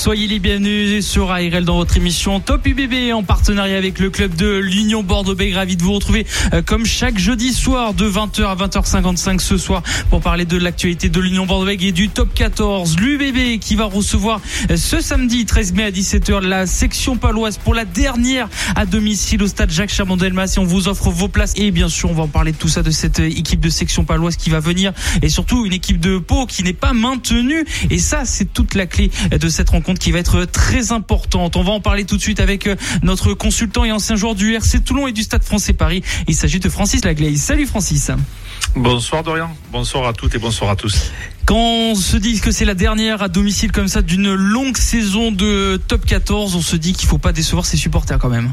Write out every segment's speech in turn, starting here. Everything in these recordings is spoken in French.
Soyez les bienvenus sur ARL dans votre émission Top UBB en partenariat avec le club de l'Union Bordeaux-Bègles. Ravi de vous retrouver euh, comme chaque jeudi soir de 20h à 20h55 ce soir pour parler de l'actualité de l'Union Bordeaux-Bègles et du Top 14. L'UBB qui va recevoir euh, ce samedi 13 mai à 17h la section paloise pour la dernière à domicile au stade Jacques Chamandelmas et on vous offre vos places. Et bien sûr on va en parler de tout ça de cette euh, équipe de section paloise qui va venir. Et surtout une équipe de Pau qui n'est pas maintenue. Et ça c'est toute la clé de cette rencontre qui va être très importante. On va en parler tout de suite avec euh, notre consultant et ancien joueur du RC Toulon et du Stade français Paris. Il s'agit de Francis Laglaise. Salut Francis. Bonsoir Dorian, bonsoir à toutes et bonsoir à tous. Quand on se dit que c'est la dernière à domicile comme ça d'une longue saison de top 14, on se dit qu'il faut pas décevoir ses supporters quand même.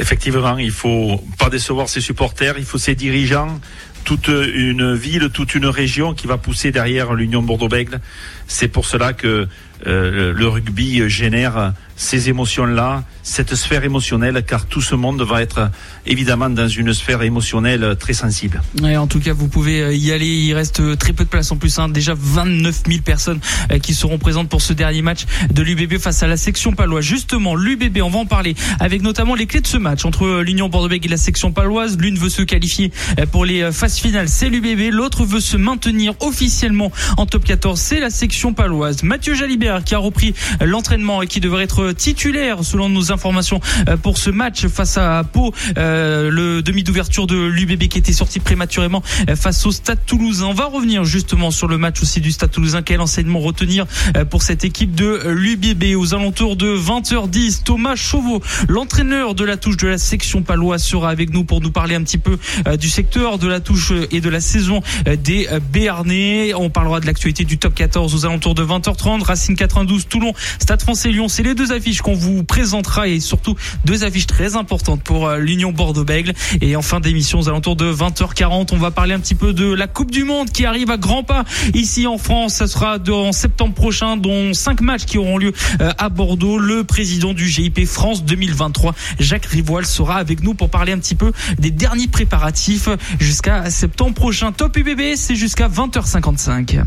Effectivement, il faut pas décevoir ses supporters, il faut ses dirigeants, toute une ville, toute une région qui va pousser derrière l'Union Bordeaux-Bègles. C'est pour cela que euh, le rugby génère ces émotions-là, cette sphère émotionnelle, car tout ce monde va être évidemment dans une sphère émotionnelle très sensible. Ouais, en tout cas, vous pouvez euh, y aller. Il reste très peu de place en plus. Hein. Déjà 29 000 personnes euh, qui seront présentes pour ce dernier match de l'UBB face à la section paloise. Justement, l'UBB, on va en parler avec notamment les clés de ce match entre l'Union Bordeaux-Bègles et la section paloise. L'une veut se qualifier pour les phases finales, c'est l'UBB. L'autre veut se maintenir officiellement en top 14, c'est la section paloise. Mathieu Jalibert qui a repris l'entraînement et qui devrait être titulaire selon nos informations euh, pour ce match face à Pau, euh, le demi d'ouverture de l'UBB qui était sorti prématurément euh, face au Stade Toulousain. On va revenir justement sur le match aussi du Stade Toulousain. Quel enseignement retenir pour cette équipe de l'UBB aux alentours de 20h10 Thomas Chauveau, l'entraîneur de la touche de la section paloise, sera avec nous pour nous parler un petit peu du secteur de la touche et de la saison des Béarnais. On parlera de l'actualité du top 14 aux alentours de 20h30. Racine 92, Toulon, Stade français Lyon, c'est les deux affiches qu'on vous présentera et surtout deux affiches très importantes pour euh, l'Union Bordeaux-Bègles. Et en fin d'émission, aux alentours de 20h40, on va parler un petit peu de la Coupe du Monde qui arrive à grands pas ici en France. Ça sera en septembre prochain, dont cinq matchs qui auront lieu euh, à Bordeaux. Le président du GIP France 2023, Jacques Rivoal, sera avec nous pour parler un petit peu des derniers préparatifs jusqu'à septembre prochain. Top UBB, c'est jusqu'à 20h55.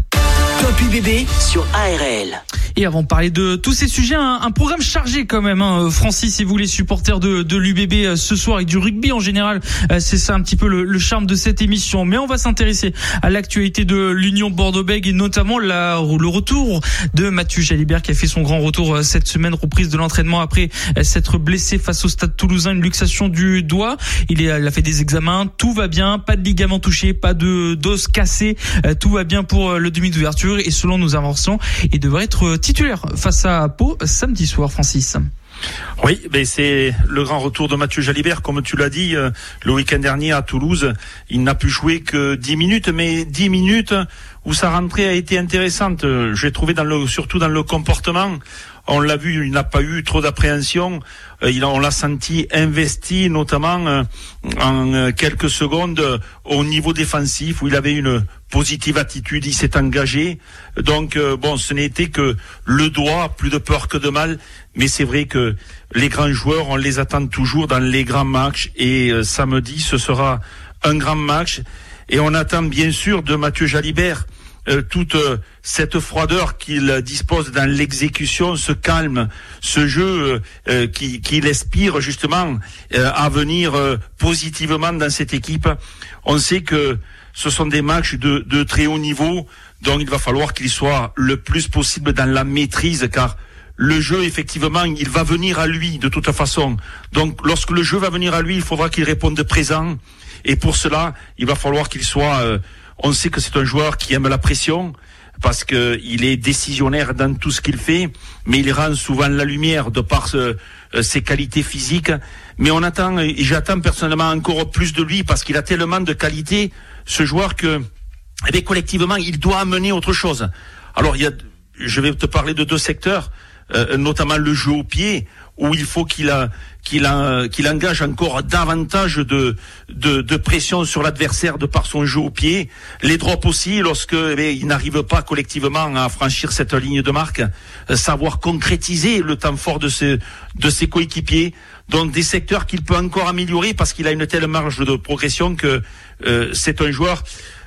UBB sur ARL. Et avant de parler de tous ces sujets, un, programme chargé quand même, hein, Francis, et vous les supporters de, de l'UBB euh, ce soir et du rugby en général, euh, c'est ça un petit peu le, charme de cette émission. Mais on va s'intéresser à l'actualité de l'Union Bordeaux-Bègles et notamment la, le retour de Mathieu Jalibert qui a fait son grand retour euh, cette semaine, reprise de l'entraînement après s'être blessé face au Stade Toulousain, une luxation du doigt. Il, est, il a fait des examens, tout va bien, pas de ligament touché, pas de dose cassée, tout va bien pour le demi d'ouverture et selon nos inventions, il devrait être titulaire face à Pau samedi soir, Francis. Oui, ben c'est le grand retour de Mathieu Jalibert, comme tu l'as dit, euh, le week-end dernier à Toulouse. Il n'a pu jouer que 10 minutes, mais 10 minutes où sa rentrée a été intéressante. J'ai trouvé dans le, surtout dans le comportement. On l'a vu, il n'a pas eu trop d'appréhension. Euh, il, on l'a senti investi, notamment euh, en euh, quelques secondes au niveau défensif, où il avait une positive attitude, il s'est engagé. Donc bon, ce n'était que le doigt, plus de peur que de mal. Mais c'est vrai que les grands joueurs, on les attend toujours dans les grands matchs. Et samedi, ce sera un grand match. Et on attend bien sûr de Mathieu Jalibert euh, toute euh, cette froideur qu'il dispose dans l'exécution, ce calme, ce jeu euh, qui, qui l'aspire justement à venir positivement dans cette équipe. On sait que ce sont des matchs de, de très haut niveau, donc il va falloir qu'il soit le plus possible dans la maîtrise, car le jeu, effectivement, il va venir à lui de toute façon. Donc, lorsque le jeu va venir à lui, il faudra qu'il réponde présent. Et pour cela, il va falloir qu'il soit on sait que c'est un joueur qui aime la pression parce qu'il est décisionnaire dans tout ce qu'il fait, mais il rend souvent la lumière de par euh, ses qualités physiques. Mais on attend, et j'attends personnellement encore plus de lui parce qu'il a tellement de qualités, ce joueur que, eh collectivement, il doit amener autre chose. Alors, il y a, je vais te parler de deux secteurs. notamment le jeu au pied, où il faut qu'il qu'il qu'il engage encore davantage de, de, pression sur l'adversaire de par son jeu au pied. Les drops aussi, lorsque eh il n'arrive pas collectivement à franchir cette ligne de marque, euh, savoir concrétiser le temps fort de ses, de ses coéquipiers. Donc des secteurs qu'il peut encore améliorer parce qu'il a une telle marge de progression que euh, c'est un joueur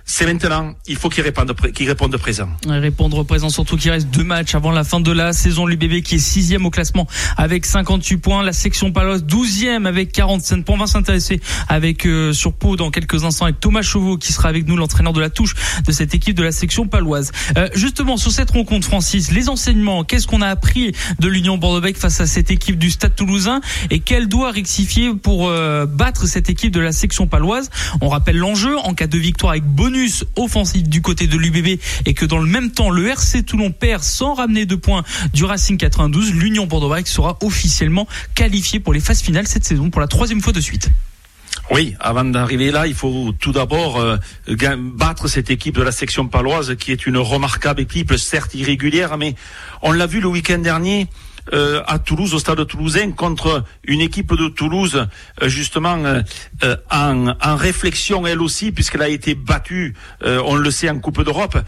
c'est maintenant. Il faut qu'il réponde, qu'il réponde présent. Répondre présent, surtout qu'il reste deux matchs avant la fin de la saison. L'UBB qui est sixième au classement avec 58 points. La section Palos douzième avec 45 points. On va s'intéresser avec euh, sur Pau dans quelques instants avec Thomas Chauveau qui sera avec nous, l'entraîneur de la touche de cette équipe de la section paloise. Euh, justement sur cette rencontre, Francis, les enseignements. Qu'est-ce qu'on a appris de l'Union Bordeaux-Bègles face à cette équipe du Stade Toulousain et qu'elle doit rectifier pour euh, battre cette équipe de la section paloise? On rappelle l'enjeu en cas de victoire avec bonus offensif du côté de l'UBB et que dans le même temps le RC Toulon perd sans ramener de points du Racing 92, l'Union bordeaux sera officiellement qualifiée pour les phases finales cette saison pour la troisième fois de suite. Oui, avant d'arriver là, il faut tout d'abord euh, battre cette équipe de la section paloise qui est une remarquable équipe, certes irrégulière, mais on l'a vu le week-end dernier, euh, à Toulouse, au stade toulousain, contre une équipe de Toulouse, euh, justement euh, en, en, réflexion elle aussi, puisqu'elle a été battue, on le sait, en Coupe d'Europe.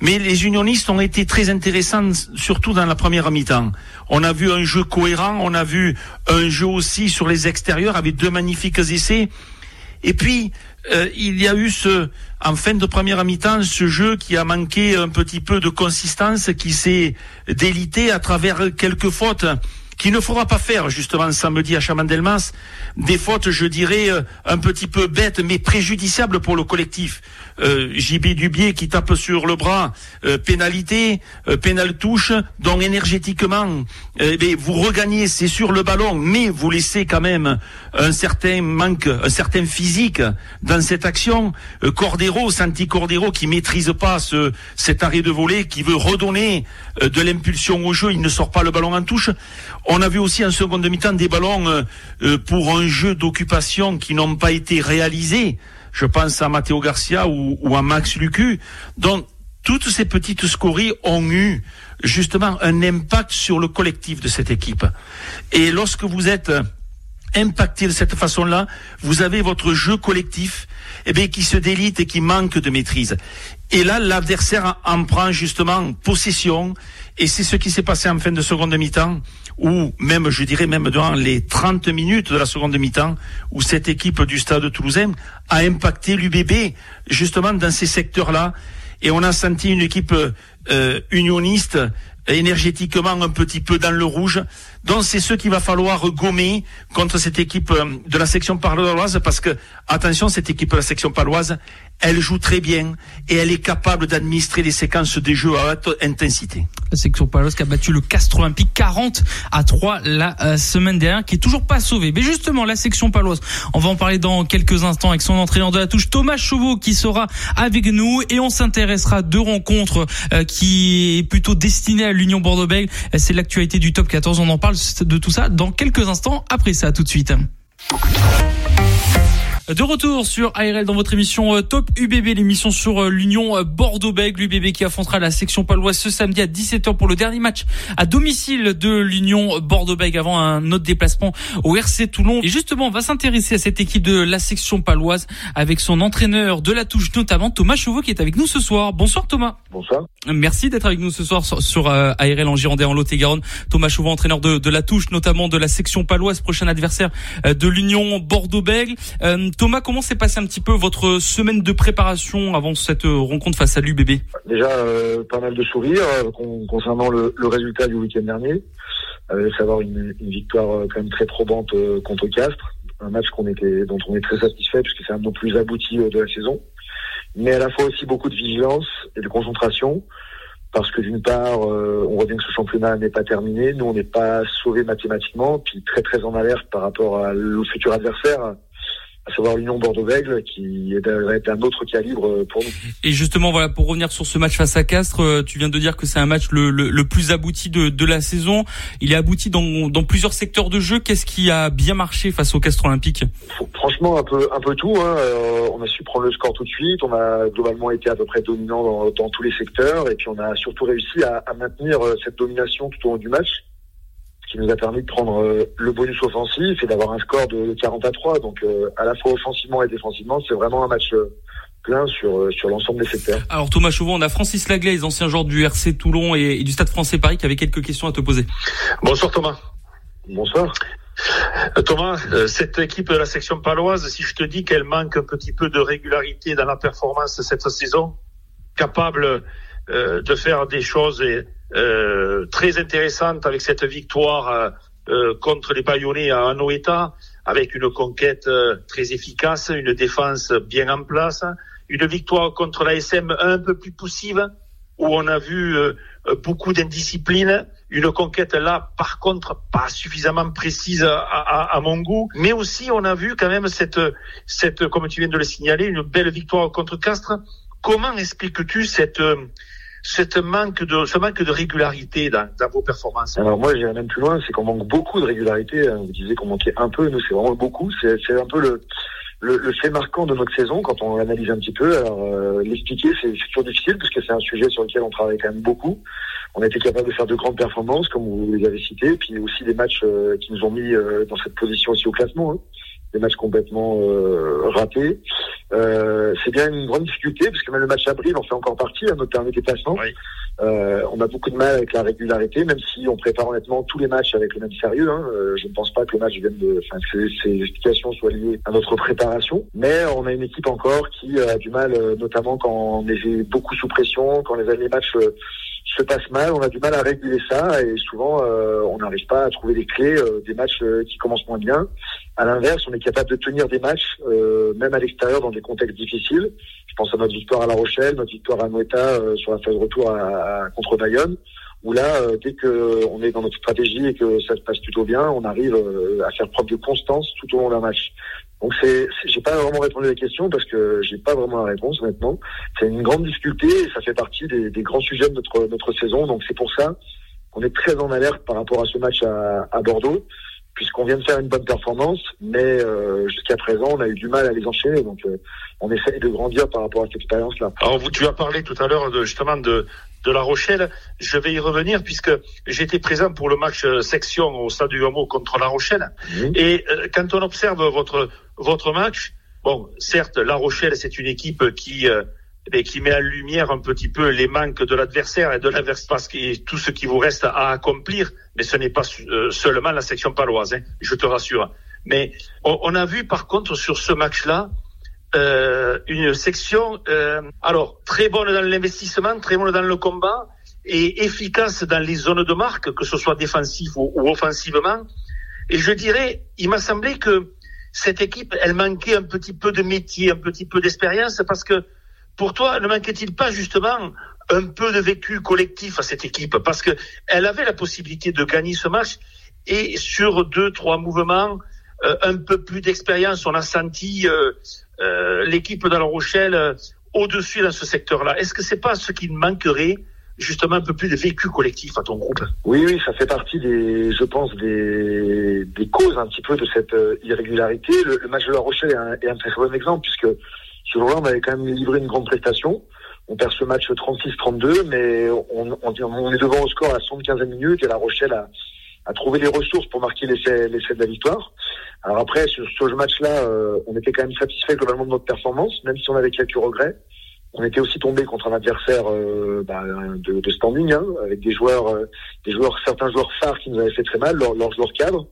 Mais les unionistes ont été très intéressants, surtout dans la première mi-temps. On a vu un jeu cohérent, on a vu un jeu aussi sur les extérieurs avec deux magnifiques essais. Et puis, euh, il y a eu ce, en fin de première mi-temps, ce jeu qui a manqué un petit peu de consistance, qui s'est délité à travers quelques fautes qui ne faudra pas faire justement samedi à Chamandelmas des fautes, je dirais, euh, un petit peu bêtes mais préjudiciables pour le collectif. Euh, JB Dubier qui tape sur le bras, euh, pénalité, euh, pénal touche, donc énergétiquement, eh vous regagnez, c'est sur le ballon, mais vous laissez quand même un certain manque, un certain physique dans cette action. Cordero, Santi Cordero qui maîtrise pas ce, cet arrêt de volée, qui veut redonner de l'impulsion au jeu, il ne sort pas le ballon en touche. On a vu aussi en seconde mi-temps des ballons pour un jeu d'occupation qui n'ont pas été réalisés. Je pense à Matteo Garcia ou, à Max Lucu. Donc, toutes ces petites scories ont eu justement un impact sur le collectif de cette équipe. Et lorsque vous êtes impacté de cette façon-là, vous avez votre jeu collectif eh bien, qui se délite et qui manque de maîtrise. Et là, l'adversaire en prend justement possession, et c'est ce qui s'est passé en fin de seconde mi-temps ou même, je dirais, même durant les 30 minutes de la seconde mi-temps, où cette équipe du Stade toulousain a impacté l'UBB, justement dans ces secteurs-là, et on a senti une équipe euh, unioniste énergétiquement un petit peu dans le rouge. Donc c'est ce qu'il va falloir gommer contre cette équipe euh, de la section paloise parce que attention cette équipe de la section paloise elle joue très bien et elle est capable d'administrer les séquences des jeux à haute intensité. La section paloise qui a battu le Castre Olympique 40 à 3 la euh, semaine dernière, qui est toujours pas sauvé. Mais justement, la section paloise, on va en parler dans quelques instants avec son entraîneur de la touche, Thomas Chauveau, qui sera avec nous et on s'intéressera à deux rencontres euh, qui est plutôt destinées à l'Union Bordeaux-Bègles. C'est l'actualité du top 14. On en parle de tout ça dans quelques instants. Après ça, tout de suite. De retour sur ARL dans votre émission euh, Top UBB, l'émission sur euh, l'Union euh, Bordeaux-Bègles, l'UBB qui affrontera la section paloise ce samedi à 17h pour le dernier match à domicile de l'Union Bordeaux-Bègles avant un autre déplacement au RC Toulon. Et justement, on va s'intéresser à cette équipe de la section paloise avec son entraîneur de la touche notamment Thomas Chauveau qui est avec nous ce soir. Bonsoir Thomas. Bonsoir. Merci d'être avec nous ce soir sur, ARL en Gironde en Lot-et-Garonne. Thomas Chauveau, entraîneur de, de, la touche notamment de la section paloise, prochain adversaire de l'Union Bordeaux-Bègles. Thomas, comment s'est passé un petit peu votre semaine de préparation avant cette euh, rencontre face à l'UBB Déjà, euh, pas mal de sourires euh, concernant le, résultat du week-end dernier. Euh, savoir une, une, victoire quand même très probante contre Castres. Un match qu'on était, dont on est très satisfait puisque c'est un de nos plus aboutis de la saison. Mais à la fois aussi beaucoup de vigilance et de concentration parce que d'une part, on voit bien que ce championnat n'est pas terminé, nous on n'est pas sauvé mathématiquement, puis très très en alerte par rapport à le futur adversaire à savoir l'Union Bordeaux-Bègles, qui est un autre calibre pour nous. Et justement, voilà, pour revenir sur ce match face à Castres, euh, tu viens de dire que c'est un match le, le, le, plus abouti de, de la saison. Il est abouti dans, dans plusieurs secteurs de jeu. Qu'est-ce qui a bien marché face au Castres Olympique Franchement, un peu, un peu tout. Hein. Euh, on a su prendre le score tout de suite. On a globalement été à peu près dominant dans, dans tous les secteurs, et puis on a surtout réussi à, à maintenir euh, cette domination tout au long du match qui nous a permis de prendre euh, le bonus offensif et d'avoir un score de 40 à 3. Donc euh, à la fois offensivement et défensivement, c'est vraiment un match euh, plein sur sur l'ensemble des secteurs. Alors Thomas Chauvin, on a Francis Laglaise, ancien joueur du RC Toulon et, du Stade Français Paris, qui avait quelques questions à te poser. Bonsoir Thomas. Bonsoir. Thomas, cette équipe de la section paloise, si je te dis qu'elle manque un petit peu de régularité dans la performance cette saison, capable de faire des choses euh, très intéressante avec cette victoire euh, euh, contre les Bayonnais à Anoeta, avec une conquête très efficace, une défense bien en place, une victoire contre la SM un peu plus poussive, où on a vu beaucoup d'indiscipline, une conquête là, par contre, pas suffisamment précise à, à, à, mon goût, mais aussi on a vu quand même cette, cette, comme tu viens de le signaler, une belle victoire contre Castres. Comment expliques-tu cette cette manque de, ce manque de régularité dans, dans vos performances? Alors moi, j'irais même plus loin, c'est qu'on manque beaucoup de régularité. Vous disiez qu'on manquait un peu, nous c'est vraiment beaucoup. C'est, un peu le, le, le, fait marquant de notre saison quand on analyse un petit peu. Alors euh, l'expliquer, c'est, c'est toujours difficile parce que c'est un sujet sur lequel on travaille quand même beaucoup. On a été capable de faire de grandes performances, comme vous les avez citées, puis aussi des matchs euh, qui nous ont mis euh, dans cette position aussi au classement. Hein des matchs complètement euh, ratés. Euh, c'est bien une grande difficulté parce que même le match avril en fait encore partie à notre dernier déplacement. Euh, on a beaucoup de mal avec la régularité, même si on prépare honnêtement tous les matchs avec le même sérieux. Hein. Euh, je ne pense pas que le match vienne de, enfin, que ces, explications soient liées à notre préparation. Mais on a une équipe encore qui a du mal, euh, notamment quand on est beaucoup sous pression, quand les, les matchs se passe mal, on a du mal à réguler ça et souvent euh, on n'arrive pas à trouver les clés euh, des matchs euh, qui commencent moins bien. À l'inverse, on est capable de tenir des matchs même à l'extérieur dans des contextes difficiles. Je pense à notre victoire à La Rochelle, notre victoire à Noeta sur la phase de retour à, contre Bayonne où là, dès que on est dans notre stratégie et que ça se passe plutôt bien, on arrive à faire preuve de constance tout au long d'un match. Donc c'est, j'ai pas vraiment répondu à la question parce que j'ai pas vraiment la réponse maintenant. C'est une grande difficulté et ça fait partie des, grands sujets de notre notre saison. Donc c'est pour ça qu'on est très en alerte par rapport à ce match à, Bordeaux puisqu'on vient de faire une bonne performance, mais euh, jusqu'à présent, on a eu du mal à les enchaîner. Donc, euh, on essaye de grandir par rapport à cette expérience-là. Alors, vous, tu as parlé tout à l'heure de, justement de, de La Rochelle. Je vais y revenir puisque j'étais présent pour le match euh, section au stade du Hameau contre La Rochelle. Et euh, quand on observe votre votre match, bon, certes, La Rochelle, c'est une équipe qui euh, eh qui met en lumière un petit peu les manques de l'adversaire et de parce que tout ce qui vous reste à accomplir, mais ce n'est pas seulement la section paloise, hein, je te rassure. Mais on, on, a vu par contre sur ce match-là euh, une section, euh, alors très bonne dans l'investissement, très bonne dans le combat et efficace dans les zones de marque, que ce soit défensif ou, offensivement. Et je dirais, il m'a semblé que cette équipe, elle manquait un petit peu de métier, un petit peu d'expérience, parce que pour toi, ne manquait-il pas justement un peu de vécu collectif à cette équipe? Parce que elle avait la possibilité de gagner ce match et sur deux, trois mouvements, un peu plus d'expérience, on a senti euh, euh, l'équipe de La Rochelle euh, au-dessus dans ce secteur-là. Est-ce que c'est pas ce qui manquerait justement un peu plus de vécu collectif à ton groupe? Oui, oui, ça fait partie des, je pense, des, des causes un petit peu de cette euh, irrégularité. Le, match de La Rochelle est un, est un, très bon exemple puisque sur le on avait quand même livré une grande prestation. On perd ce match 36-32, mais on, on, on, est devant au score à 75 minutes et La Rochelle a, a trouvé les ressources pour marquer l'essai, l'essai de la victoire. Alors après, sur, ce match-là, euh, on était quand même satisfait globalement de notre performance, même si on avait quelques regrets. On était aussi tombé contre un adversaire euh, bah, de, de, standing, hein, avec des joueurs, euh, des joueurs, certains joueurs phares qui nous avaient fait très mal, leurs leur joueurs cadres.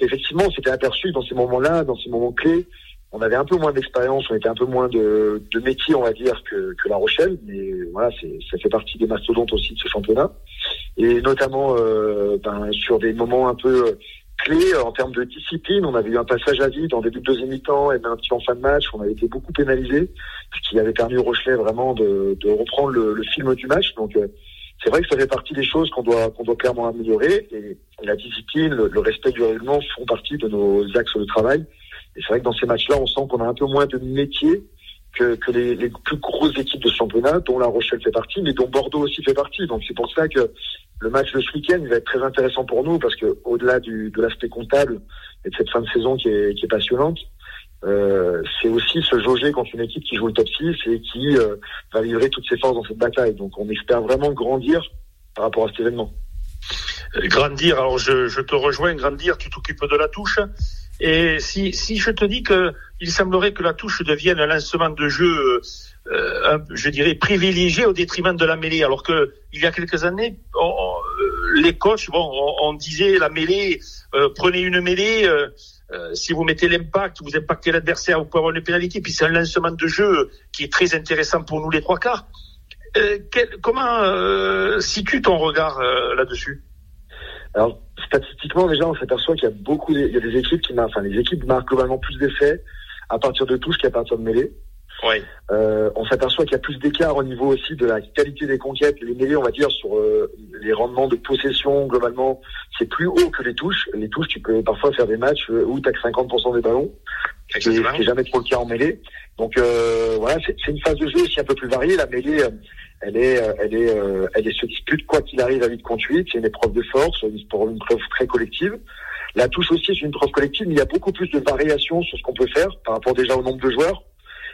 effectivement, on s'était aperçu dans ces moments-là, dans ces moments clés, on avait un peu moins d'expérience, on était un peu moins de, de métier, on va dire, que, que La Rochelle. Mais voilà, ça fait partie des mastodontes aussi de ce championnat. Et notamment ben, sur des moments un peu clé en termes de discipline. On avait eu un passage à vide en début de deuxième mi-temps et un petit en fin de match. On avait été beaucoup pénalisé, ce qui avait permis au Rochelet vraiment de, de reprendre le, le, film du match. Donc euh, c'est vrai que ça fait partie des choses qu'on doit doit clairement améliorer. Et la discipline, le, respect du règlement font partie de nos axes de travail. Et c'est vrai que dans ces matchs-là, on sent qu'on a un peu moins de métier que, que les, les, plus grosses équipes de championnat, dont La Rochelle fait partie, mais dont Bordeaux aussi fait partie. Donc c'est pour ça que le match de ce week-end va être très intéressant pour nous parce que au-delà du, de l'aspect comptable et de cette fin de saison qui est, qui est passionnante, euh, c'est aussi se jauger contre une équipe qui joue le top 6 et qui euh, va livrer toutes ses forces dans cette bataille. Donc on espère vraiment grandir par rapport à cet événement. grandir. Alors je, je te rejoins, grandir. Tu t'occupes de la touche. Et si, si je te dis que il semblerait que la touche devienne un lancement de jeu, euh, je dirais privilégié au détriment de la mêlée, alors que il y a quelques années, on, les coachs, bon, on, disait la mêlée, euh, prenez une mêlée. Euh, euh, si vous mettez l'impact, vous impactez l'adversaire, vous pouvez avoir une pénalité. Puis c'est un lancement de jeu qui est très intéressant pour nous les trois quarts. Quel, comment situe ton regard là-dessus? Alors statistiquement déjà, on s'aperçoit qu'il y a beaucoup, il y a des équipes qui marquent, enfin les équipes marquent globalement plus d'effets à partir de touche qu'à partir de mêlée. Euh, on s'aperçoit qu'il y a plus d'écart au niveau aussi de la qualité des conquêtes. Les mêlées, on va dire, sur euh, les rendements de possession, globalement, c'est plus haut que les touches. Les touches, tu peux parfois faire des matchs euh, où tu as que 50% des ballons, ce qui n'est jamais trop le cas en mêlée. Donc voilà, c'est une phase de jeu aussi un peu plus variée. La mêlée, elle est, elle est, elle est se dispute quoi qu'il arrive à vite contre 8. C'est une épreuve de force, pour une preuve très collective. La touche aussi, c'est une preuve collective, mais il y a beaucoup plus de variations sur ce qu'on peut faire par rapport déjà au nombre de joueurs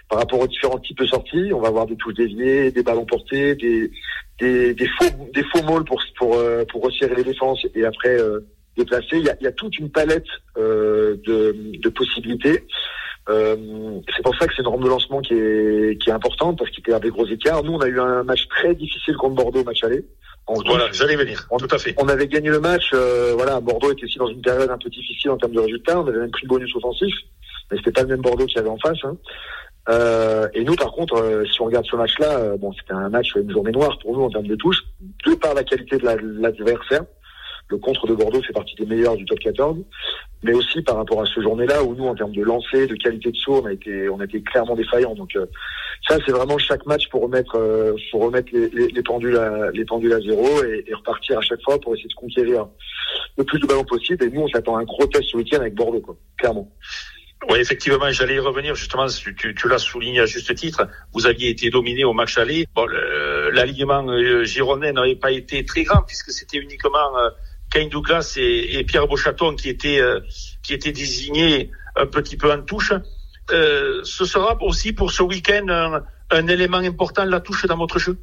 par rapport aux différents types de sorties. On va avoir des touches déviées, des ballons portés, des, des, des faux des faux molles pour pour euh, pour resserrer les défenses et après euh, déplacer. Il y a, il y a toute une palette euh, de, de possibilités. Euh, c'est pour ça que c'est une rampe de lancement qui est, qui est importante parce qu'il y a des gros écarts. Nous, on a eu un match très difficile contre Bordeaux, match aller. voilà, j'allais venir. tout à fait. On avait gagné le match. Euh, voilà, Bordeaux était aussi dans une période un peu difficile en termes de résultats. On avait même pris le bonus offensif, mais c'était pas le même Bordeaux qu'il y avait en face. Hein. Euh, et nous, par contre, euh, si on regarde ce match-là, euh, bon, c'était un match, une journée noire pour nous en termes de touches, de par la qualité de l'adversaire. Le contre de Bordeaux fait partie des meilleurs du top 14, mais aussi par rapport à ce journée-là où nous, en termes de lancer, de qualité de saut, on a été, on a été clairement défaillants. Donc ça, c'est vraiment chaque match pour remettre, pour remettre les, les, pendules à, les pendules à zéro et, et, repartir à chaque fois pour essayer de conquérir le plus de ballons possible. Et nous, on s'attend à un gros test ce week-end avec Bordeaux, quoi, clairement. Oui, effectivement, j'allais y revenir justement. Tu, tu l'as souligné à juste titre. Vous aviez été dominé au match aller. Bon, l'alignement euh, girondin n'avait pas été très grand puisque c'était uniquement euh, Douglas et, Pierre Beauchaton qui étaient euh, qui étaient désignés un petit peu en touche. Euh, ce sera aussi pour ce week-end un, élément important de la touche dans votre jeu?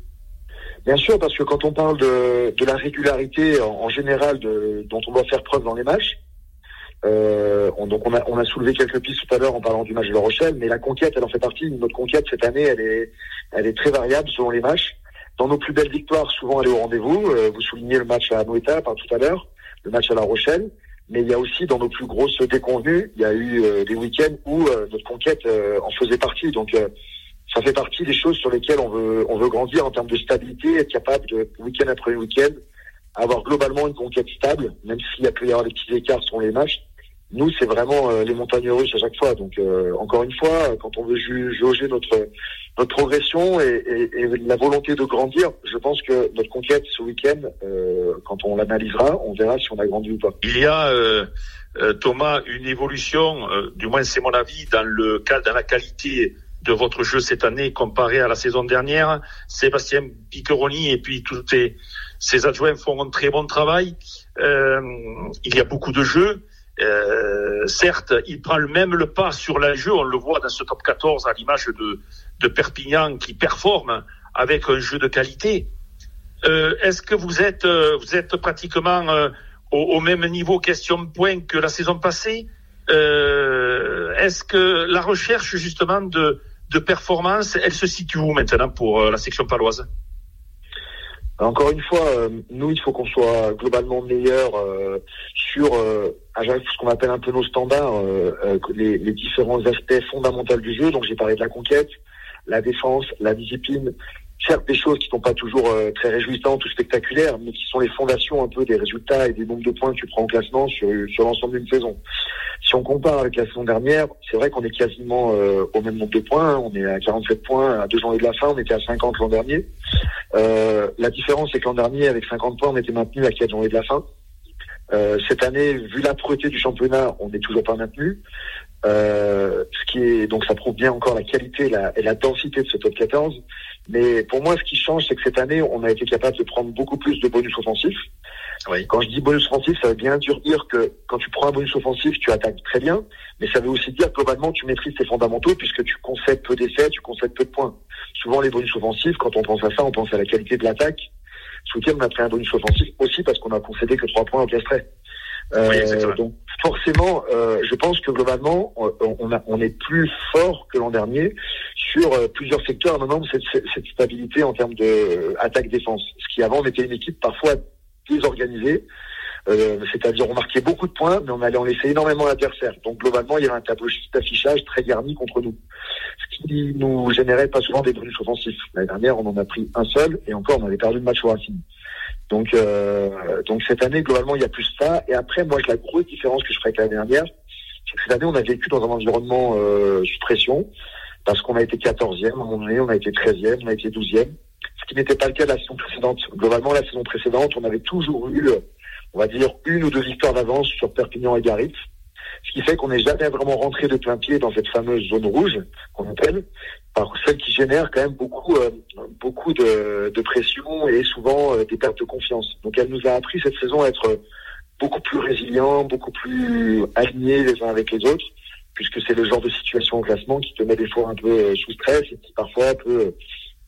Bien sûr, parce que quand on parle de, de la régularité en, en général de, dont on doit faire preuve dans les matchs, euh, on, donc on a, on a soulevé quelques pistes tout à l'heure en parlant du match de La Rochelle, mais la conquête, elle en fait partie. Notre conquête cette année, elle est, elle est très variable selon les matchs. Dans nos plus belles victoires, souvent elle est au rendez-vous. Euh, vous soulignez le match à Noeta par tout à l'heure, le match à La Rochelle, mais il y a aussi dans nos plus grosses déconvenues, il y a eu euh, des week-ends où notre conquête en faisait partie. Donc ça fait partie des choses sur lesquelles on veut, on veut grandir en termes de stabilité, être capable de week-end après week-end avoir globalement une conquête stable, même s'il y a pu y avoir des petits écarts sur les matchs. Nous, c'est vraiment euh, les montagnes russes à chaque fois. Donc, euh, encore une fois, quand on veut jauger notre notre progression et, et, et, la volonté de grandir, je pense que notre conquête ce week-end, euh, quand on l'analysera, on verra si on a grandi ou pas. Il y a Thomas une évolution, du moins c'est mon avis, dans le dans la qualité de votre jeu cette année comparé à la saison dernière. Sébastien Piqueroni et puis tous ces, ces adjoints font un très bon travail. il y a beaucoup de jeux. Euh, certes, il prend le même pas sur la jeu, on le voit dans ce top 14 à l'image de, de Perpignan qui performe avec un jeu de qualité. Euh, Est-ce que vous êtes, euh, vous êtes pratiquement au, même niveau question point que la saison passée? Est-ce que la recherche justement de, de performance, elle se situe où maintenant pour la section paloise? Encore une fois, euh, nous, il faut qu'on soit globalement meilleur euh, sur euh, ce qu'on appelle un peu nos standards, les, les, différents aspects fondamentaux du jeu. Donc j'ai parlé de la conquête, la défense, la discipline, certes des choses qui sont pas toujours très réjouissantes ou spectaculaires, mais qui sont les fondations un peu des résultats et des nombres de points que tu prends en classement sur, sur l'ensemble d'une saison. Si on compare avec la saison dernière, c'est vrai qu'on est quasiment au même nombre de points. On est à 47 points à deux journées de la fin, on était à 50 l'an dernier. Euh, la différence, c'est que l'an dernier, avec 50 points, on était maintenu à 4 journées de la fin. Euh, cette année, vu l'âpreté du championnat, on n'est toujours pas maintenu. Euh, ce qui est donc ça prouve bien encore la qualité la, et la densité de ce top 14. Mais pour moi, ce qui change, c'est que cette année, on a été capable de prendre beaucoup plus de bonus offensifs. Oui. Quand je dis bonus offensif, ça veut bien dire que quand tu prends un bonus offensif, tu attaques très bien, mais ça veut aussi dire que globalement tu maîtrises tes fondamentaux puisque tu concèdes peu d'essais, tu concèdes peu de points. Souvent les bonus offensifs, quand on pense à ça, on pense à la qualité de l'attaque, Ce week-end, on a pris un bonus offensif aussi parce qu'on a concédé que trois points au. Euh, donc forcément, euh, je pense que globalement, on, est plus fort que l'an dernier sur euh, plusieurs secteurs. Maintenant, cette, cette stabilité en termes de attaque-défense. Ce qui avant, on était une équipe parfois désorganisée. Euh, c'est-à-dire on marquait beaucoup de points, mais on allait en laisser énormément l'adversaire. Donc globalement, il y avait un tableau d'affichage très garni contre nous, ce qui nous générait pas souvent des bonus offensifs. L'année dernière, on en a pris un seul, et encore, on avait perdu le match au Racing. Donc, euh, donc cette année, globalement, il y a plus ça. Et après, moi, la grosse différence que je ferais avec l'année dernière, c'est que cette année, on a vécu dans un environnement euh, sous pression, parce qu'on a été 14e, à un moment donné, on a été 13e, on a été 12e, ce qui n'était pas le cas de la saison précédente. Globalement, la saison précédente, on avait toujours eu, on va dire, une ou deux victoires d'avance sur Perpignan et Garitz. Ce qui fait qu'on n'est jamais vraiment rentré de plein pied dans cette fameuse zone rouge qu'on appelle, par celle qui génère quand même beaucoup, euh, beaucoup de, de, pression et souvent euh, des pertes de confiance. Donc elle nous a appris cette saison à être beaucoup plus résilients, beaucoup plus alignés les uns avec les autres, puisque c'est le genre de situation au classement qui te met des fois un peu euh, sous stress et qui parfois peut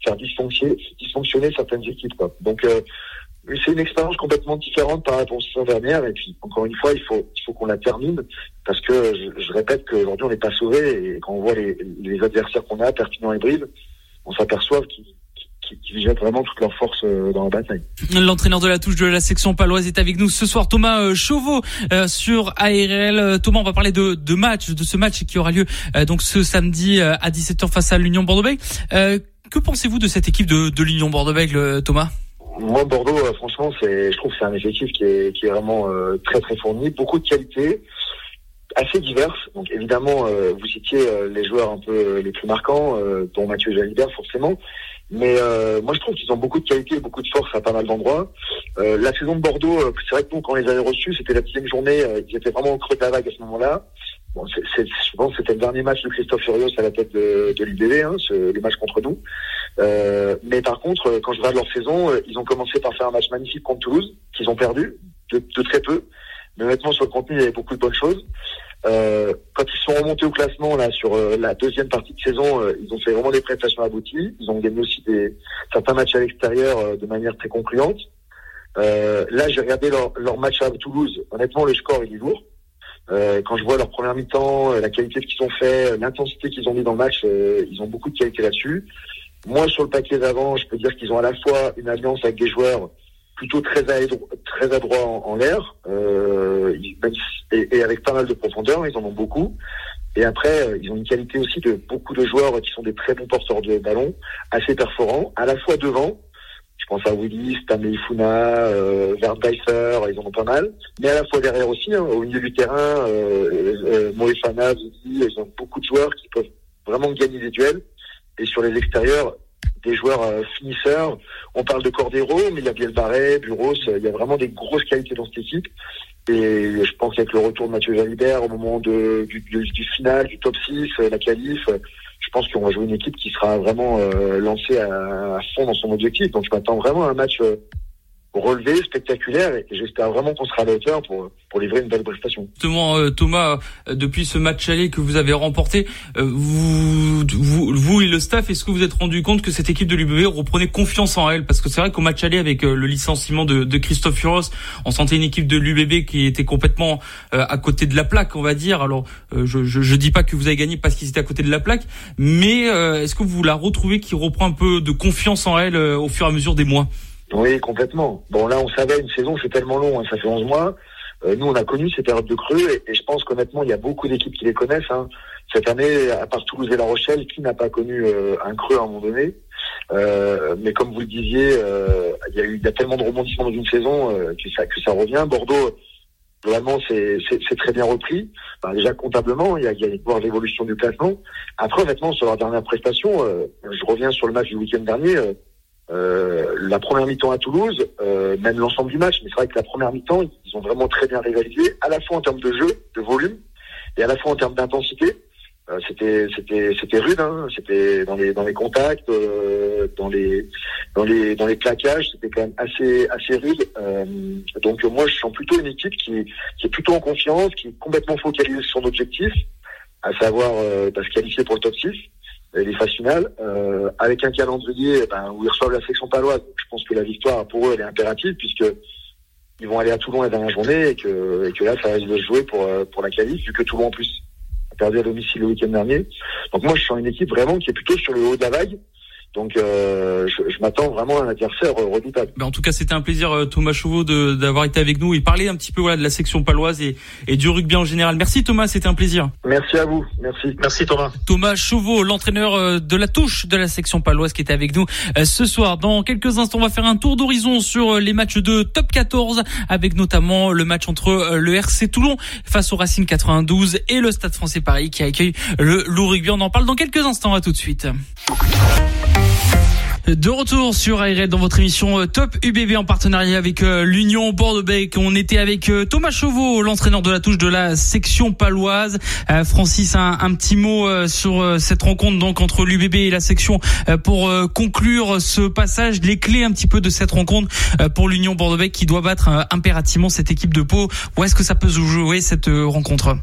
faire dysfonctionner, dysfonctionner certaines équipes. Quoi. Donc c'est une expérience complètement différente par rapport saison dernière. Et puis, encore une fois, il faut, il faut qu'on la termine parce que je, je répète qu'aujourd'hui, on n'est pas sauvé. Et quand on voit les, les adversaires qu'on a, Perpignan et Brive, on s'aperçoit qu'ils qui, jettent vraiment toute leur force euh, dans la bataille. L'entraîneur de la touche de la section paloise est avec nous ce soir, Thomas euh, Chauveau euh, sur ARL. Thomas, on va parler de, de match, de ce match qui aura lieu donc ce samedi à 17h face à l'Union Bordeaux-Bègles. que pensez-vous de cette équipe de, de l'Union Bordeaux-Bègles, Thomas? Moi, Bordeaux, euh, franchement, c'est, je trouve que c'est un effectif qui est, qui est vraiment euh, très très fourni, beaucoup de qualités, assez diverses. Donc évidemment, euh, vous citiez les joueurs un peu les plus marquants, dont Mathieu Jalibert forcément. Mais moi, je trouve qu'ils ont beaucoup de qualités, beaucoup de force à pas mal d'endroits. la saison de Bordeaux, c'est vrai que nous, quand on les avait reçus, c'était la dixième journée, ils étaient vraiment au creux de la vague à ce moment-là. Bon, c'est, je pense que c'était le dernier match de Christophe Furios à la tête de, de l'IBV, hein, le match contre nous. Euh, mais par contre, euh, quand je regarde leur saison, euh, ils ont commencé par faire un match magnifique contre Toulouse, qu'ils ont perdu de, de, très peu. Mais honnêtement, sur le contenu, il y avait beaucoup de bonnes choses. Euh, quand ils sont remontés au classement là sur la deuxième partie de saison, ils ont fait vraiment des prestations abouties. Ils ont gagné aussi des, certains matchs à l'extérieur de manière très concluante. là, j'ai regardé leur, leur, match à Toulouse. Honnêtement, le score il est lourd. quand je vois leur première mi-temps, la qualité qu'ils ont fait, l'intensité qu'ils ont mis dans le match, ils ont beaucoup de qualité là-dessus. Moi, sur le paquet d'avant, je peux dire qu'ils ont à la fois une alliance avec des joueurs plutôt très, très adroits en, l'air, euh, et, et, avec pas mal de profondeur, ils en ont beaucoup. Et après, euh, ils ont une qualité aussi de beaucoup de joueurs qui sont des très bons porteurs de ballon, assez perforants, à la fois devant, je pense à Willis, Stanley Funa, euh, ils en ont pas mal, mais à la fois derrière aussi, hein, au milieu du terrain, euh, euh, Moefana, ils ont beaucoup de joueurs qui peuvent vraiment gagner des duels et sur les extérieurs, des joueurs euh, finisseurs. On parle de Cordero, mais il y a Biel Barret, Buros, il y a vraiment des grosses qualités dans cette équipe. Et je pense qu'avec le retour de Mathieu Jalibert au moment de, du, du, final, du top 6, euh, la qualif, je pense qu'on va jouer une équipe qui sera vraiment euh, lancée à, fond dans son objectif. Donc je m'attends vraiment à un match relevé, spectaculaire, et j'espère vraiment qu'on sera à la pour, pour livrer une belle prestation. Justement, euh, Thomas, euh, depuis ce match aller que vous avez remporté, euh, vous, vous, vous et le staff, est-ce que vous êtes rendu compte que cette équipe de l'UBB reprenait confiance en elle? Parce que c'est vrai qu'au match aller, avec le licenciement de, de Christophe Furos, on sentait une équipe de l'UBB qui était complètement à côté de la plaque, on va dire. Alors, je, je, je, dis pas que vous avez gagné parce qu'ils étaient à côté de la plaque, mais est-ce que vous la retrouvez qui reprend un peu de confiance en elle au fur et à mesure des mois? Oui, complètement. Bon, là, on savait, une saison, c'est tellement long, hein, ça fait 11 mois. Euh, nous, on a connu ces périodes de creux, et, je pense qu'honnêtement, il y a beaucoup d'équipes qui les connaissent. Hein. Cette année, à part Toulouse et La Rochelle, qui n'a pas connu euh, un creux à un moment donné? Euh, Mais comme vous le disiez, il y a tellement de rebondissements dans une saison que, ça, que ça revient. Bordeaux, vraiment, c'est très bien repris. déjà, comptablement, il y a, il y a une l'évolution du classement. Après, honnêtement, sur leur dernière prestation, je reviens sur le match du week-end dernier euh, la première mi-temps à Toulouse, euh, même l'ensemble du match, mais c'est vrai que la première mi-temps, ils ont vraiment très bien rivalisé, à la fois en termes de jeu, de volume, et à la fois en termes d'intensité. Euh, c'était c'était c'était rude, hein, c'était dans les dans les contacts, euh, dans les dans les dans les plaquages, c'était quand même assez assez rude. Euh, donc moi, je sens plutôt une équipe qui qui est plutôt en confiance, qui est complètement focalisée sur son objectif, à savoir bah, se qualifier pour le top 6 les phases finales, euh, avec un calendrier ben, où ils reçoivent la section paloise. Je pense que la victoire pour eux elle est impérative puisque ils vont aller à Toulon la dernière journée et que, et que là ça de se jouer pour euh, pour la qualif vu que Toulon en plus a perdu à domicile le week-end dernier. Donc moi je suis une équipe vraiment qui est plutôt sur le haut de la vague donc euh, je, je m'attends vraiment à un adversaire redoutable. Ben en tout cas, c'était un plaisir euh, Thomas Chauveau d'avoir été avec nous et parler un petit peu voilà de la section paloise et, et du rugby en général. Merci Thomas, c'était un plaisir. Merci à vous. Merci. Merci Thomas. Thomas Chauveau, l'entraîneur euh, de la touche de la section paloise qui était avec nous ce soir. Dans quelques instants, on va faire un tour d'horizon sur les matchs de top 14 avec notamment le match entre le RC Toulon face au Racing 92 et le Stade Français Paris qui accueille le Loup Rugby. On en parle dans quelques instants. À tout de suite. De retour sur ARL dans votre émission euh, Top UBB en partenariat avec euh, l'Union Bordeaux-Bec. On était avec euh, Thomas Chauveau, l'entraîneur de la touche de la section paloise. Francis, un, petit mot sur cette rencontre donc entre l'UBB et la section pour conclure ce passage, les clés un petit peu de cette rencontre pour l'Union Bordeaux-Bec qui doit battre impérativement cette équipe de Pau. Où est-ce que ça peut se jouer cette rencontre?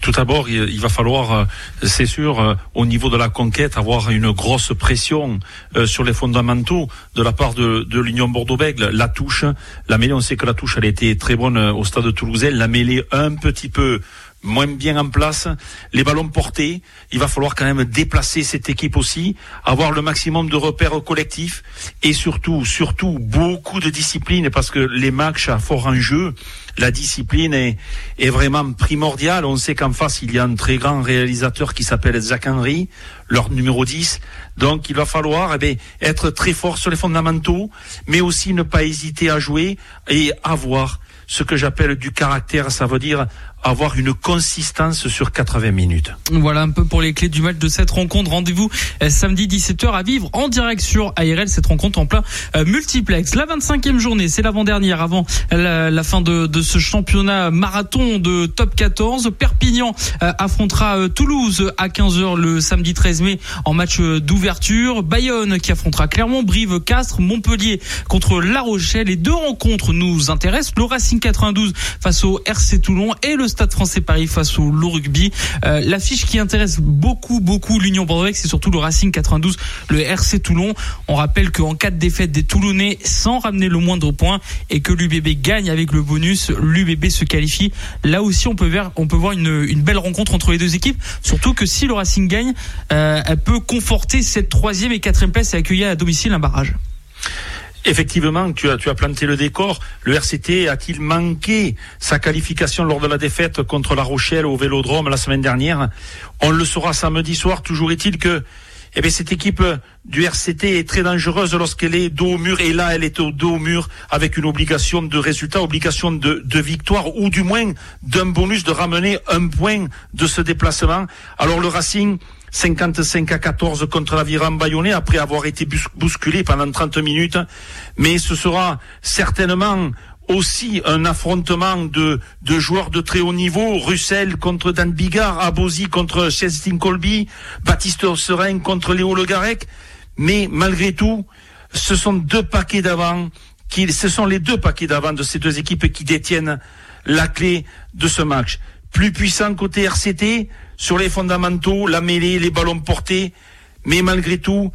Tout d'abord, il, va falloir, euh, c'est sûr, euh, au niveau de la conquête, avoir une grosse pression euh, sur les fondamentaux de la part de, l'Union Bordeaux-Bègles. La touche, la mêlée, on sait que la touche, elle a été très bonne au stade toulousain. La mêlée, un petit peu moins bien en place, les ballons portés, il va falloir quand même déplacer cette équipe aussi, avoir le maximum de repères collectifs et surtout, surtout beaucoup de discipline parce que les matchs à fort enjeu, la discipline est, est vraiment primordiale. On sait qu'en face, il y a un très grand réalisateur qui s'appelle Zach Henry, leur numéro 10. Donc, il va falloir eh bien, être très fort sur les fondamentaux, mais aussi ne pas hésiter à jouer et avoir ce que j'appelle du caractère, ça veut dire avoir une consistance sur 80 minutes. Voilà un peu pour les clés du match de cette rencontre. Rendez-vous euh, samedi 17h à vivre en direct sur ARL cette rencontre en plein euh, multiplex. La 25e journée, c'est l'avant-dernière avant la, fin de, ce championnat marathon de top 14. Perpignan euh, affrontera Toulouse à 15h le samedi 13 mai en match d'ouverture. Bayonne qui affrontera Clermont, Brive, Castres, Montpellier contre La Rochelle. Les deux rencontres nous intéressent. Le Racing 92 face au RC Toulon et le Stade français Paris face au Loup Rugby. Euh, L'affiche qui intéresse beaucoup, beaucoup l'Union Bordeaux, c'est surtout le Racing 92, le RC Toulon. On rappelle qu'en cas de défaite des Toulonnais, sans ramener le moindre point, et que l'UBB gagne avec le bonus, l'UBB se qualifie. Là aussi, on peut voir, une, belle rencontre entre les deux équipes. Surtout que si le Racing gagne, euh, elle peut conforter cette troisième et quatrième place et accueillir à domicile un barrage. Effectivement, tu as, planté le décor. Le RCT a-t-il manqué sa qualification lors de la défaite contre La Rochelle au Vélodrome la semaine dernière? On le saura samedi soir. Toujours est-il que eh bien, cette équipe du RCT est très dangereuse lorsqu'elle est dos au mur. Et là, elle est dos au mur avec une obligation de résultat, obligation de, de victoire, ou du moins d'un bonus de ramener un point de ce déplacement. Alors le Racing, 55 à 14 contre la Viran Bayonnais après avoir été bousculé pendant 30 minutes. Mais ce sera certainement aussi un affrontement de, de joueurs de très haut niveau, Russell contre Dan Bigard, Abosi contre Chestin Colby, Baptiste Serein contre Léo Le Garec. Mais malgré tout, ce sont deux paquets d'avant, qui, ce sont les deux paquets d'avant de ces deux équipes qui détiennent la clé de ce match. Plus puissant côté RCT, sur les fondamentaux, la mêlée, les ballons portés, mais malgré tout,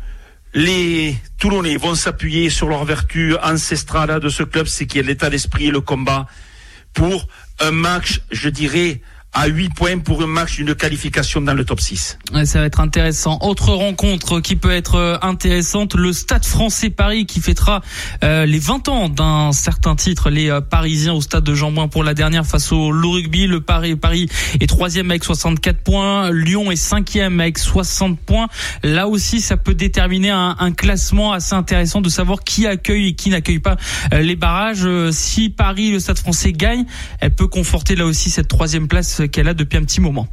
les Toulonnais vont s'appuyer sur leur vertu ancestrale de ce club, c'est qu'il y a l'état d'esprit et le combat pour un match, je dirais, à 8 points pour un match d'une qualification dans le top 6. ça va être intéressant. Autre rencontre qui peut être euh, intéressante, le Stade français Paris qui fêtera euh, les 20 ans d'un certain titre, les euh, Parisiens au stade de jean pour la dernière face au Loup Rugby. Le Paris, Paris est troisième avec 64 points, Lyon est cinquième avec 60 points. Là aussi, ça peut déterminer un, un classement assez intéressant de savoir qui accueille et qui n'accueille pas les barrages. Si Paris, le Stade français gagne, elle peut conforter là aussi cette troisième place qu'elle a depuis un petit moment.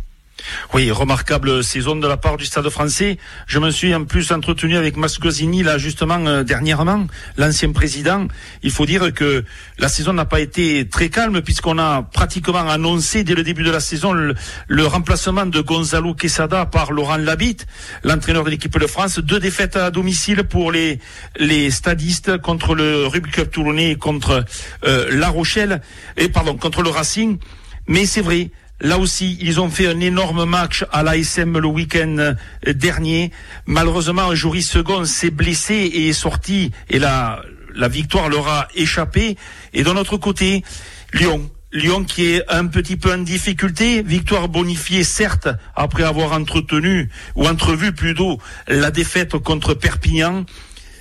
Oui, remarquable saison de la part du Stade français. Je me suis en plus entretenu avec Mascosini là justement euh, dernièrement, l'ancien président. Il faut dire que la saison n'a pas été très calme puisqu'on a pratiquement annoncé dès le début de la saison le, remplacement de Gonzalo Quesada par Laurent Labitte, l'entraîneur de l'équipe de France. Deux défaites à domicile pour les les stadistes contre le Rugby Club Toulonnais et contre euh, La Rochelle et pardon contre le Racing. Mais c'est vrai, Là aussi, ils ont fait un énorme match à l'ASM le week-end euh, dernier. Malheureusement, Joris Second s'est blessé et est sorti et la, la victoire leur a échappé. Et de notre côté, Lyon. Lyon qui est un petit peu en difficulté, victoire bonifiée certes après avoir entretenu ou entrevu plutôt la défaite contre Perpignan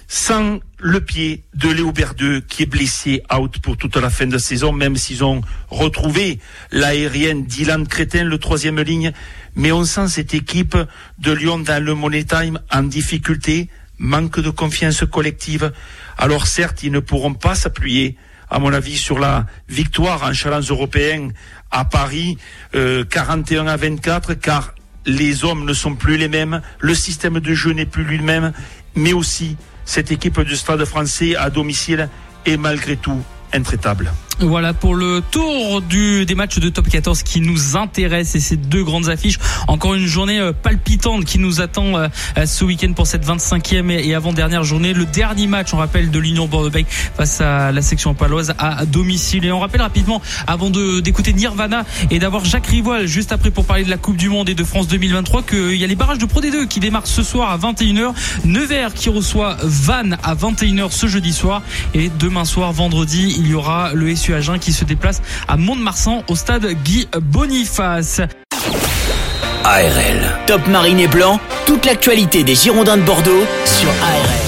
sans le pied de Léo Berdeux qui est blessé out pour toute la fin de saison, même s'ils ont retrouvé l'aérienne Dylan Crétin, le troisième ligne. Mais on sent cette équipe de Lyon dans le Money Time en difficulté, manque de confiance collective. Alors certes, ils ne pourront pas s'appuyer, à mon avis, sur la victoire en challenge européen à Paris, euh, 41 à 24, car les hommes ne sont plus les mêmes, le système de jeu n'est plus lui-même, mais aussi cette équipe du Stade français à domicile est malgré tout intraitable. Voilà pour le tour des matchs de top 14 qui nous intéressent et ces deux grandes affiches. Encore une journée euh, palpitante qui nous attend euh, ce week-end pour cette 25e et avant-dernière journée. Le dernier match, on rappelle, de l'Union Bordeaux-Bègles face à la section paloise à domicile. Et on rappelle rapidement, avant d'écouter Nirvana et d'avoir Jacques Rivoil juste après pour parler de la Coupe du Monde et de France 2023, qu'il y a les barrages de Pro D2 qui démarrent ce soir à 21h. Nevers qui reçoit Vannes à 21h ce jeudi soir. Et demain soir, vendredi, il y aura le SU Qui se déplace à Mont-de-Marsan au stade Guy Boniface. ARL. Top Marine et Blanc, toute l'actualité des Girondins de Bordeaux sur ARL.